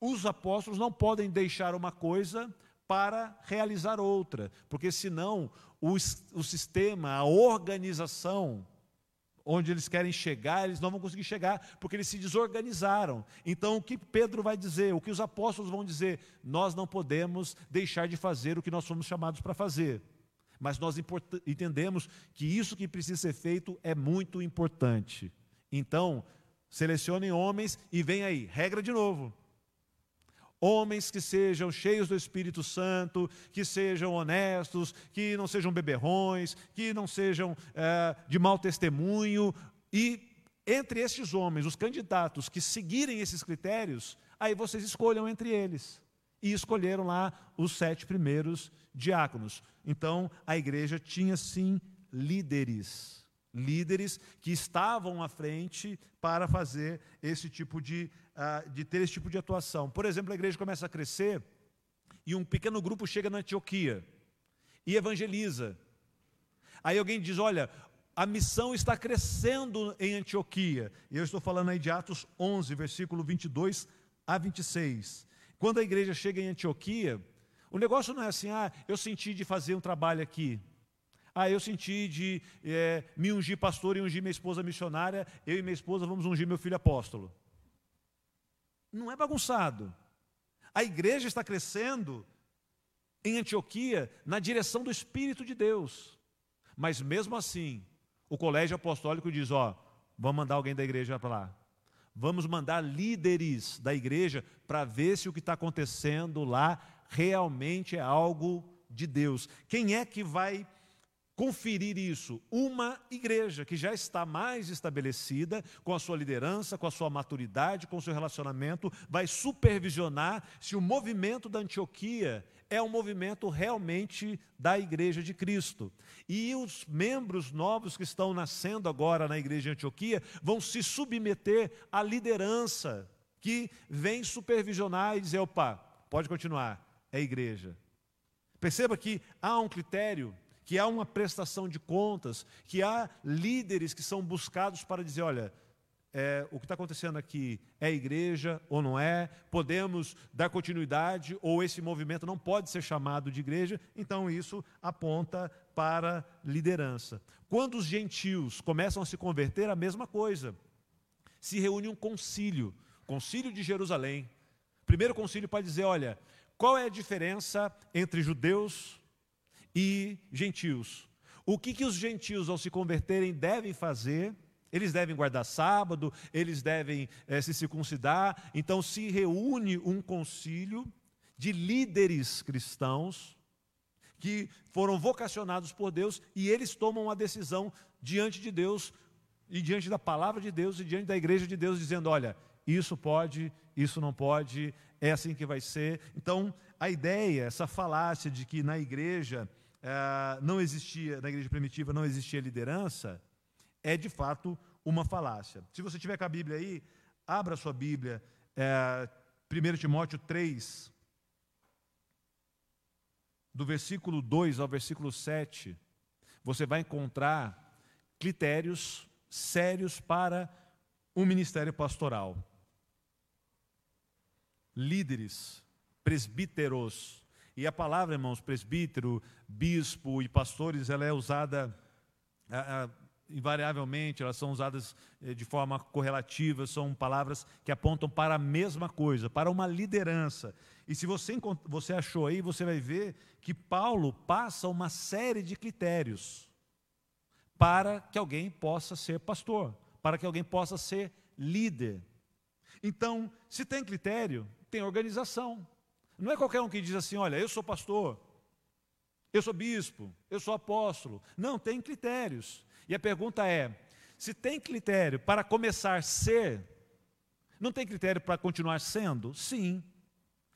os apóstolos não podem deixar uma coisa para realizar outra, porque senão o, o sistema, a organização, onde eles querem chegar, eles não vão conseguir chegar, porque eles se desorganizaram. Então, o que Pedro vai dizer, o que os apóstolos vão dizer? Nós não podemos deixar de fazer o que nós fomos chamados para fazer. Mas nós entendemos que isso que precisa ser feito é muito importante. Então, Selecionem homens e vem aí, regra de novo. Homens que sejam cheios do Espírito Santo, que sejam honestos, que não sejam beberrões, que não sejam é, de mau testemunho. E entre estes homens, os candidatos que seguirem esses critérios, aí vocês escolham entre eles. E escolheram lá os sete primeiros diáconos. Então, a igreja tinha sim líderes líderes que estavam à frente para fazer esse tipo de, uh, de ter esse tipo de atuação. Por exemplo, a igreja começa a crescer e um pequeno grupo chega na Antioquia e evangeliza. Aí alguém diz: Olha, a missão está crescendo em Antioquia. E eu estou falando aí de Atos 11, versículo 22 a 26. Quando a igreja chega em Antioquia, o negócio não é assim, ah, eu senti de fazer um trabalho aqui. Ah, eu senti de é, me ungir pastor e ungir minha esposa missionária, eu e minha esposa vamos ungir meu filho apóstolo. Não é bagunçado. A igreja está crescendo em Antioquia na direção do Espírito de Deus. Mas mesmo assim, o colégio apostólico diz: ó, vamos mandar alguém da igreja para lá. Vamos mandar líderes da igreja para ver se o que está acontecendo lá realmente é algo de Deus. Quem é que vai conferir isso? Uma igreja que já está mais estabelecida, com a sua liderança, com a sua maturidade, com o seu relacionamento, vai supervisionar se o movimento da Antioquia é um movimento realmente da Igreja de Cristo. E os membros novos que estão nascendo agora na Igreja de Antioquia vão se submeter à liderança que vem supervisionar e dizer: opa, pode continuar, é igreja. Perceba que há um critério que há uma prestação de contas, que há líderes que são buscados para dizer: olha, é, o que está acontecendo aqui é igreja ou não é, podemos dar continuidade ou esse movimento não pode ser chamado de igreja, então isso aponta para liderança. Quando os gentios começam a se converter, a mesma coisa. Se reúne um concílio, concílio de Jerusalém. Primeiro concílio para dizer: olha, qual é a diferença entre judeus e gentios. O que, que os gentios, ao se converterem, devem fazer? Eles devem guardar sábado, eles devem é, se circuncidar. Então, se reúne um concílio de líderes cristãos que foram vocacionados por Deus e eles tomam uma decisão diante de Deus e diante da palavra de Deus e diante da igreja de Deus, dizendo: olha, isso pode, isso não pode, é assim que vai ser. Então, a ideia, essa falácia de que na igreja não existia, na igreja primitiva não existia liderança, é de fato uma falácia. Se você tiver com a Bíblia aí, abra sua Bíblia, é, 1 Timóteo 3, do versículo 2 ao versículo 7, você vai encontrar critérios sérios para um ministério pastoral. Líderes, presbíteros, e a palavra, irmãos, presbítero, bispo e pastores, ela é usada invariavelmente, elas são usadas eh, de forma correlativa, são palavras que apontam para a mesma coisa, para uma liderança. E se você, você achou aí, você vai ver que Paulo passa uma série de critérios para que alguém possa ser pastor, para que alguém possa ser líder. Então, se tem critério, tem organização. Não é qualquer um que diz assim: olha, eu sou pastor, eu sou bispo, eu sou apóstolo. Não, tem critérios. E a pergunta é: se tem critério para começar a ser, não tem critério para continuar sendo? Sim.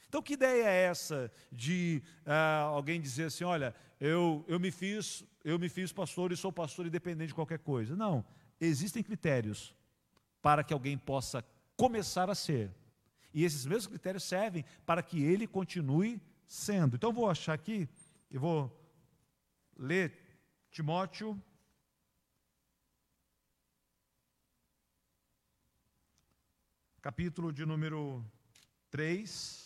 Então, que ideia é essa de ah, alguém dizer assim: olha, eu, eu, me fiz, eu me fiz pastor e sou pastor independente de qualquer coisa? Não. Existem critérios para que alguém possa começar a ser. E esses mesmos critérios servem para que ele continue sendo. Então, vou achar aqui, eu vou ler Timóteo. Capítulo de número 3.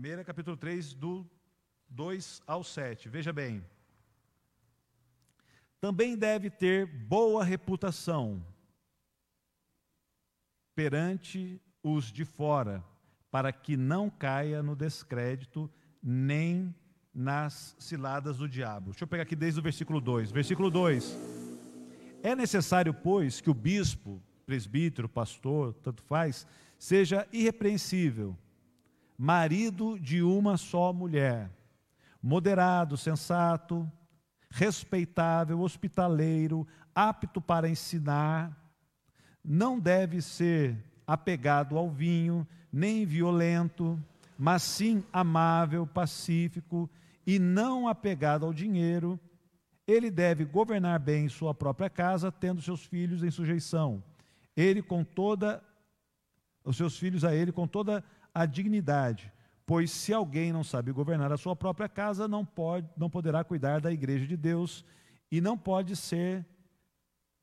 1 capítulo 3, do 2 ao 7. Veja bem. Também deve ter boa reputação perante os de fora, para que não caia no descrédito nem nas ciladas do diabo. Deixa eu pegar aqui desde o versículo 2. Versículo 2. É necessário, pois, que o bispo, presbítero, pastor, tanto faz, seja irrepreensível marido de uma só mulher, moderado, sensato, respeitável, hospitaleiro, apto para ensinar, não deve ser apegado ao vinho, nem violento, mas sim amável, pacífico e não apegado ao dinheiro. Ele deve governar bem sua própria casa, tendo seus filhos em sujeição. Ele com toda os seus filhos a ele com toda a dignidade, pois se alguém não sabe governar a sua própria casa, não pode, não poderá cuidar da igreja de Deus e não pode ser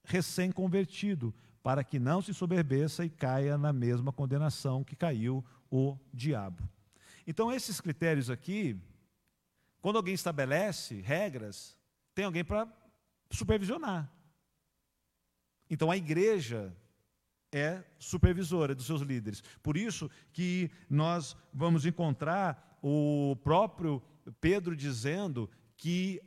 recém-convertido, para que não se soberbeça e caia na mesma condenação que caiu o diabo. Então esses critérios aqui Quando alguém estabelece regras, tem alguém para supervisionar. Então a igreja é supervisora dos seus líderes. Por isso que nós vamos encontrar o próprio Pedro dizendo que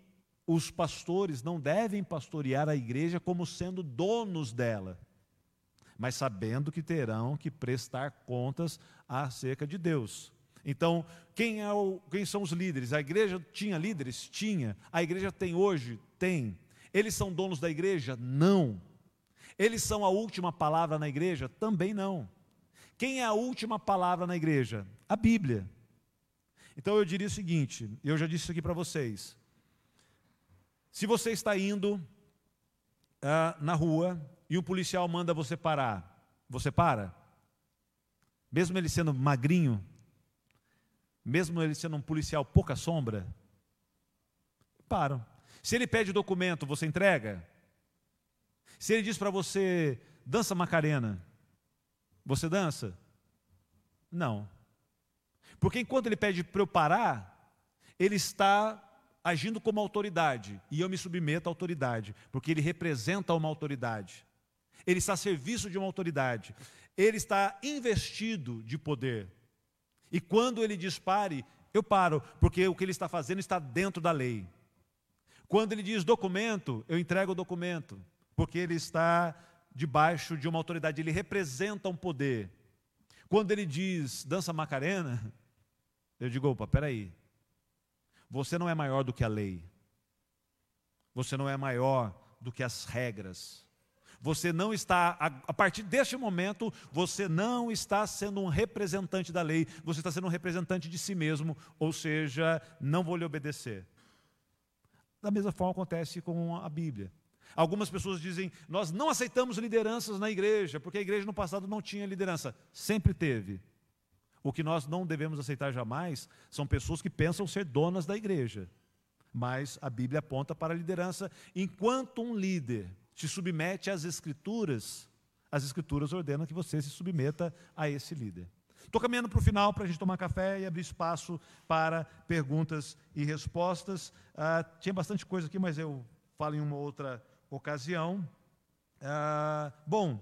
os pastores não devem pastorear a igreja como sendo donos dela, mas sabendo que terão que prestar contas acerca de Deus. Então, quem, é o, quem são os líderes? A igreja tinha líderes? Tinha. A igreja tem hoje? Tem. Eles são donos da igreja? Não. Eles são a última palavra na igreja? Também não. Quem é a última palavra na igreja? A Bíblia. Então eu diria o seguinte: eu já disse isso aqui para vocês. Se você está indo uh, na rua e o policial manda você parar, você para? Mesmo ele sendo magrinho, mesmo ele sendo um policial pouca sombra, param. Se ele pede documento, você entrega? Se ele diz para você, dança Macarena, você dança? Não. Porque enquanto ele pede para eu parar, ele está agindo como autoridade, e eu me submeto à autoridade, porque ele representa uma autoridade. Ele está a serviço de uma autoridade. Ele está investido de poder. E quando ele diz pare, eu paro, porque o que ele está fazendo está dentro da lei. Quando ele diz documento, eu entrego o documento, porque ele está debaixo de uma autoridade, ele representa um poder. Quando ele diz dança Macarena, eu digo, opa, peraí, você não é maior do que a lei, você não é maior do que as regras, você não está, a partir deste momento, você não está sendo um representante da lei, você está sendo um representante de si mesmo, ou seja, não vou lhe obedecer. Da mesma forma acontece com a Bíblia. Algumas pessoas dizem, nós não aceitamos lideranças na igreja, porque a igreja no passado não tinha liderança. Sempre teve. O que nós não devemos aceitar jamais são pessoas que pensam ser donas da igreja. Mas a Bíblia aponta para a liderança. Enquanto um líder se submete às Escrituras, as Escrituras ordenam que você se submeta a esse líder. Estou caminhando para o final para a gente tomar café e abrir espaço para perguntas e respostas. Ah, tinha bastante coisa aqui, mas eu falo em uma outra ocasião. Ah, bom,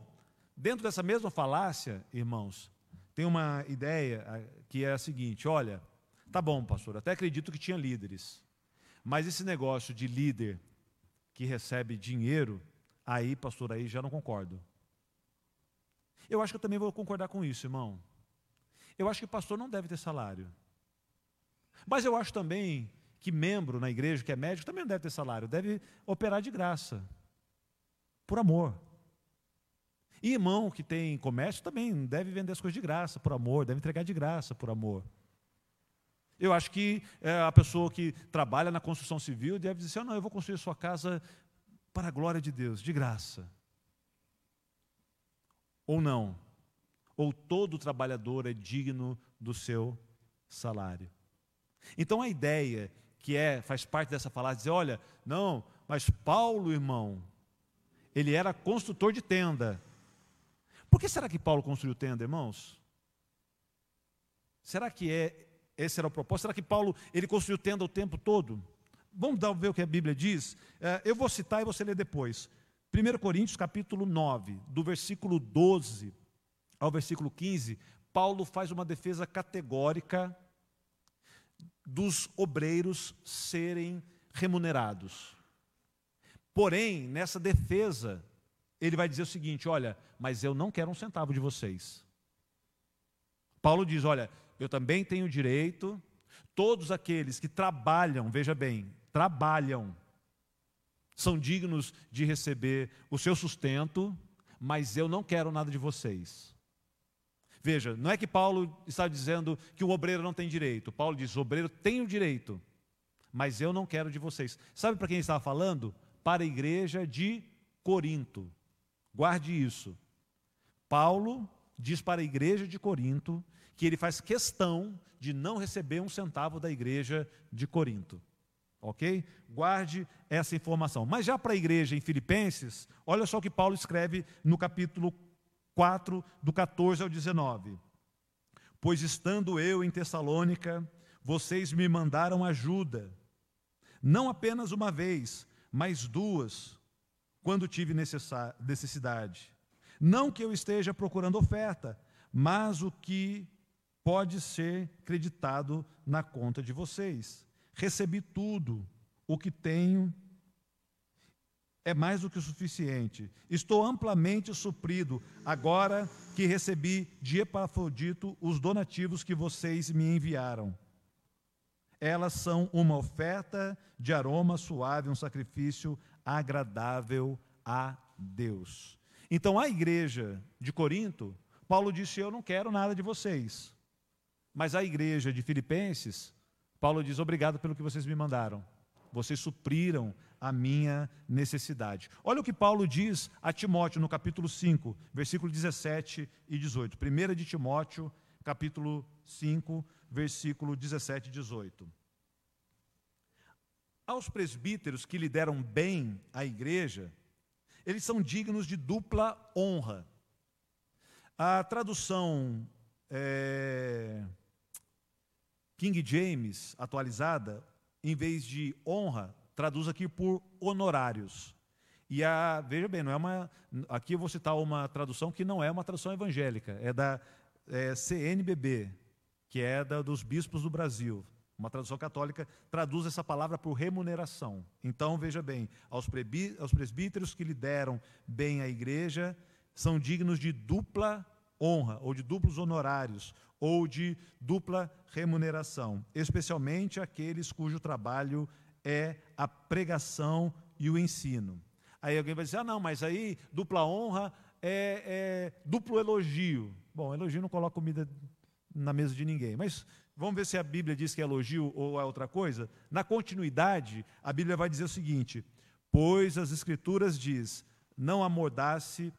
dentro dessa mesma falácia, irmãos, tem uma ideia ah, que é a seguinte: olha, tá bom, pastor, até acredito que tinha líderes, mas esse negócio de líder que recebe dinheiro Aí, pastor, aí já não concordo. Eu acho que eu também vou concordar com isso, irmão. Eu acho que pastor não deve ter salário. Mas eu acho também que membro na igreja, que é médico, também não deve ter salário, deve operar de graça, por amor. E irmão que tem comércio também deve vender as coisas de graça, por amor, deve entregar de graça, por amor. Eu acho que é, a pessoa que trabalha na construção civil deve dizer assim, oh, não, eu vou construir a sua casa para a glória de Deus, de graça. Ou não? Ou todo trabalhador é digno do seu salário. Então a ideia que é, faz parte dessa palavra, dizer, olha, não, mas Paulo, irmão, ele era construtor de tenda. Por que será que Paulo construiu tenda, irmãos? Será que é esse era o propósito? Será que Paulo ele construiu tenda o tempo todo? Vamos dar, ver o que a Bíblia diz? É, eu vou citar e você lê depois. 1 Coríntios capítulo 9, do versículo 12 ao versículo 15, Paulo faz uma defesa categórica dos obreiros serem remunerados. Porém, nessa defesa, ele vai dizer o seguinte: olha, mas eu não quero um centavo de vocês. Paulo diz: olha, eu também tenho direito, todos aqueles que trabalham, veja bem, trabalham, são dignos de receber o seu sustento, mas eu não quero nada de vocês. Veja, não é que Paulo está dizendo que o obreiro não tem direito. Paulo diz: o obreiro tem o direito, mas eu não quero de vocês. Sabe para quem ele estava falando? Para a igreja de Corinto. Guarde isso. Paulo diz para a igreja de Corinto que ele faz questão de não receber um centavo da igreja de Corinto. Ok? Guarde essa informação. Mas já para a igreja em Filipenses, olha só o que Paulo escreve no capítulo 4, do 14 ao 19. Pois estando eu em Tessalônica, vocês me mandaram ajuda não apenas uma vez, mas duas, quando tive necessidade. Não que eu esteja procurando oferta, mas o que pode ser creditado na conta de vocês. Recebi tudo, o que tenho é mais do que o suficiente. Estou amplamente suprido, agora que recebi de Epafrodito os donativos que vocês me enviaram. Elas são uma oferta de aroma suave, um sacrifício agradável a Deus. Então, a igreja de Corinto, Paulo disse: Eu não quero nada de vocês. Mas a igreja de Filipenses, Paulo diz: Obrigado pelo que vocês me mandaram. Vocês supriram a minha necessidade. Olha o que Paulo diz a Timóteo no capítulo 5, versículo 17 e 18. 1 de Timóteo, capítulo 5, versículo 17 e 18. Aos presbíteros que lideram bem a igreja, eles são dignos de dupla honra. A tradução é, King James atualizada, em vez de honra, traduz aqui por honorários. E a, veja bem, não é uma, aqui eu vou citar uma tradução que não é uma tradução evangélica, é da é, CNBB, que é da, dos bispos do Brasil. Uma tradução católica traduz essa palavra por remuneração. Então, veja bem, aos, aos presbíteros que lideram bem a igreja são dignos de dupla honra, ou de duplos honorários, ou de dupla remuneração, especialmente aqueles cujo trabalho é a pregação e o ensino. Aí alguém vai dizer: ah, não, mas aí dupla honra é, é duplo elogio. Bom, elogio não coloca comida na mesa de ninguém. Mas vamos ver se a Bíblia diz que é elogio ou é outra coisa. Na continuidade, a Bíblia vai dizer o seguinte: pois as Escrituras diz, não amordace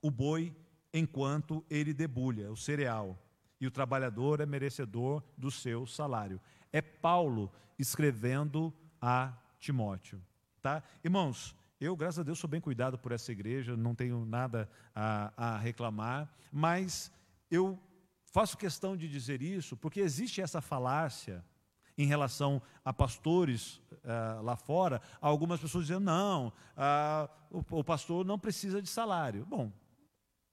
o boi enquanto ele debulha o cereal, e o trabalhador é merecedor do seu salário. É Paulo escrevendo a Timóteo, tá? Irmãos, eu, graças a Deus, sou bem cuidado por essa igreja, não tenho nada a, a reclamar, mas eu Faço questão de dizer isso porque existe essa falácia em relação a pastores uh, lá fora. Algumas pessoas dizendo, não, uh, o, o pastor não precisa de salário. Bom,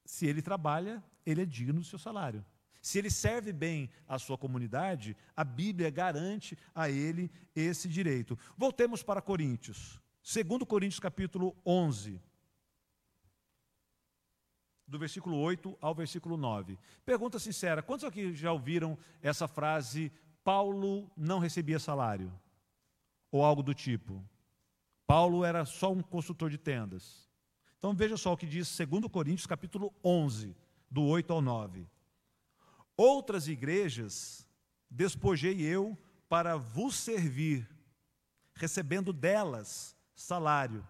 se ele trabalha, ele é digno do seu salário. Se ele serve bem a sua comunidade, a Bíblia garante a ele esse direito. Voltemos para Coríntios. 2 Coríntios capítulo 11 do versículo 8 ao versículo 9. Pergunta sincera: quantos aqui já ouviram essa frase, Paulo não recebia salário? Ou algo do tipo? Paulo era só um construtor de tendas. Então veja só o que diz 2 Coríntios capítulo 11, do 8 ao 9. Outras igrejas despojei eu para vos servir, recebendo delas salário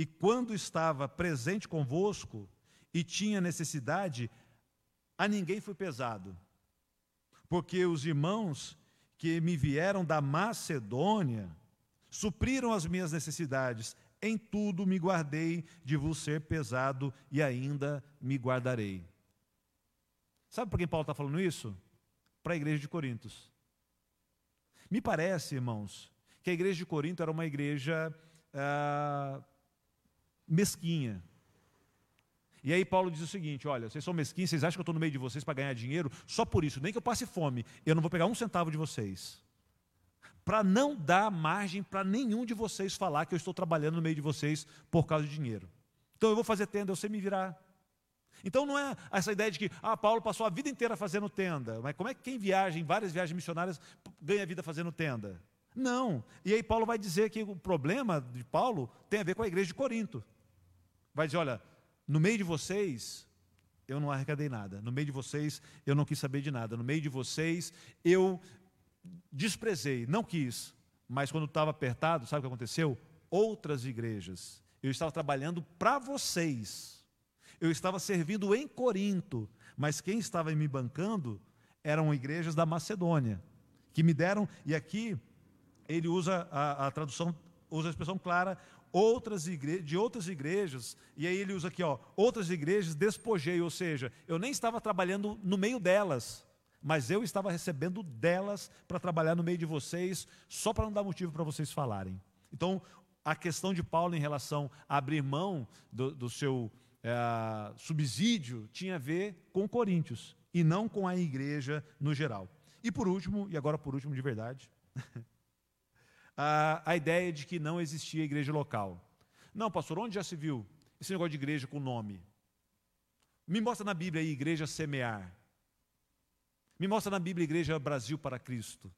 e quando estava presente convosco e tinha necessidade, a ninguém foi pesado. Porque os irmãos que me vieram da Macedônia supriram as minhas necessidades. Em tudo me guardei de vos ser pesado e ainda me guardarei. Sabe por quem Paulo está falando isso? Para a igreja de Corintos. Me parece, irmãos, que a igreja de Corinto era uma igreja ah, mesquinha. E aí Paulo diz o seguinte: olha, vocês são mesquinhos, vocês acham que eu estou no meio de vocês para ganhar dinheiro? Só por isso, nem que eu passe fome, eu não vou pegar um centavo de vocês. Para não dar margem para nenhum de vocês falar que eu estou trabalhando no meio de vocês por causa de dinheiro. Então eu vou fazer tenda, eu sei me virar. Então não é essa ideia de que ah, Paulo passou a vida inteira fazendo tenda. Mas como é que quem viaja em várias viagens missionárias ganha vida fazendo tenda? Não. E aí Paulo vai dizer que o problema de Paulo tem a ver com a igreja de Corinto. Vai dizer: olha, no meio de vocês eu não arrecadei nada, no meio de vocês eu não quis saber de nada, no meio de vocês eu desprezei, não quis, mas quando estava apertado, sabe o que aconteceu? Outras igrejas, eu estava trabalhando para vocês, eu estava servindo em Corinto, mas quem estava me bancando eram igrejas da Macedônia, que me deram, e aqui ele usa a, a tradução, usa a expressão clara, outras de outras igrejas, e aí ele usa aqui, ó, outras igrejas despojei, ou seja, eu nem estava trabalhando no meio delas, mas eu estava recebendo delas para trabalhar no meio de vocês, só para não dar motivo para vocês falarem. Então, a questão de Paulo em relação a abrir mão do, do seu é, subsídio tinha a ver com Coríntios e não com a igreja no geral. E por último, e agora por último de verdade, a, a ideia de que não existia igreja local. Não, pastor, onde já se viu esse negócio de igreja com nome? Me mostra na Bíblia aí, igreja semear. Me mostra na Bíblia, igreja Brasil para Cristo.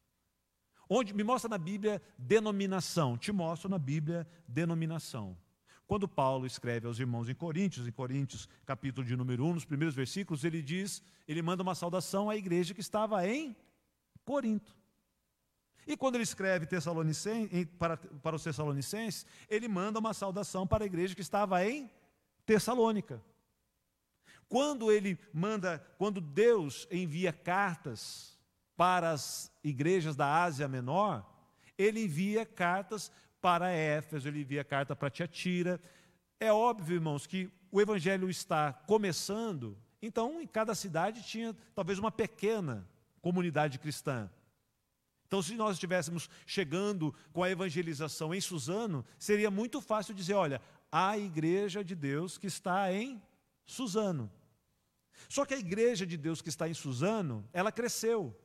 Onde me mostra na Bíblia denominação. Te mostro na Bíblia denominação. Quando Paulo escreve aos irmãos em Coríntios, em Coríntios, capítulo de número 1, nos primeiros versículos, ele diz, ele manda uma saudação à igreja que estava em Corinto. E quando ele escreve para, para os Tessalonicenses, ele manda uma saudação para a igreja que estava em Tessalônica. Quando ele manda, quando Deus envia cartas para as igrejas da Ásia Menor, ele envia cartas para Éfeso, ele envia carta para Tiatira. É óbvio, irmãos, que o evangelho está começando, então em cada cidade tinha talvez uma pequena comunidade cristã. Então, se nós estivéssemos chegando com a evangelização em Suzano, seria muito fácil dizer: olha, a igreja de Deus que está em Suzano. Só que a igreja de Deus que está em Suzano, ela cresceu.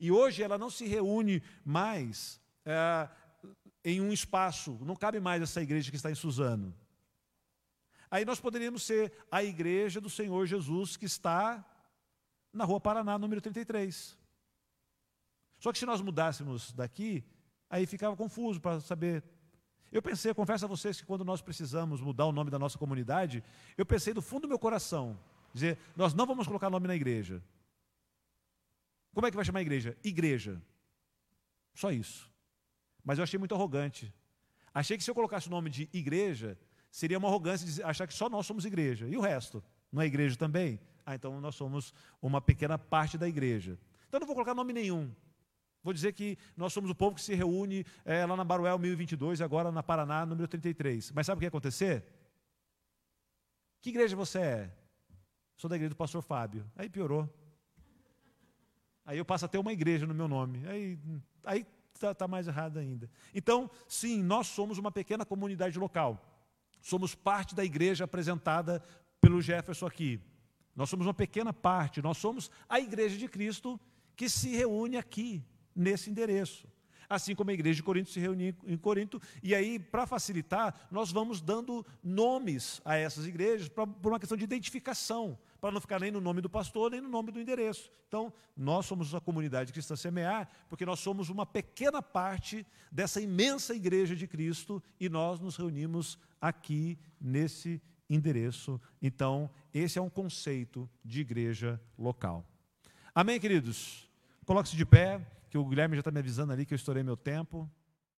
E hoje ela não se reúne mais é, em um espaço, não cabe mais essa igreja que está em Suzano. Aí nós poderíamos ser a igreja do Senhor Jesus que está na Rua Paraná, número 33. Só que se nós mudássemos daqui, aí ficava confuso para saber. Eu pensei, eu confesso a vocês que quando nós precisamos mudar o nome da nossa comunidade, eu pensei do fundo do meu coração, dizer, nós não vamos colocar nome na igreja. Como é que vai chamar a igreja? Igreja. Só isso. Mas eu achei muito arrogante. Achei que se eu colocasse o nome de igreja, seria uma arrogância de achar que só nós somos igreja. E o resto? Não é igreja também? Ah, então nós somos uma pequena parte da igreja. Então não vou colocar nome nenhum. Vou dizer que nós somos o povo que se reúne é, lá na Baruel 1022 e agora na Paraná, número 33. Mas sabe o que ia acontecer? Que igreja você é? Sou da igreja do pastor Fábio. Aí piorou. Aí eu passo a ter uma igreja no meu nome. Aí, aí está tá mais errado ainda. Então, sim, nós somos uma pequena comunidade local. Somos parte da igreja apresentada pelo Jefferson aqui. Nós somos uma pequena parte, nós somos a igreja de Cristo que se reúne aqui, nesse endereço. Assim como a igreja de Corinto se reúne em Corinto, e aí, para facilitar, nós vamos dando nomes a essas igrejas pra, por uma questão de identificação, para não ficar nem no nome do pastor, nem no nome do endereço. Então, nós somos a comunidade cristã semear, porque nós somos uma pequena parte dessa imensa igreja de Cristo e nós nos reunimos aqui nesse endereço. Então, esse é um conceito de igreja local. Amém, queridos? Coloque-se de pé, que o Guilherme já está me avisando ali que eu estourei meu tempo.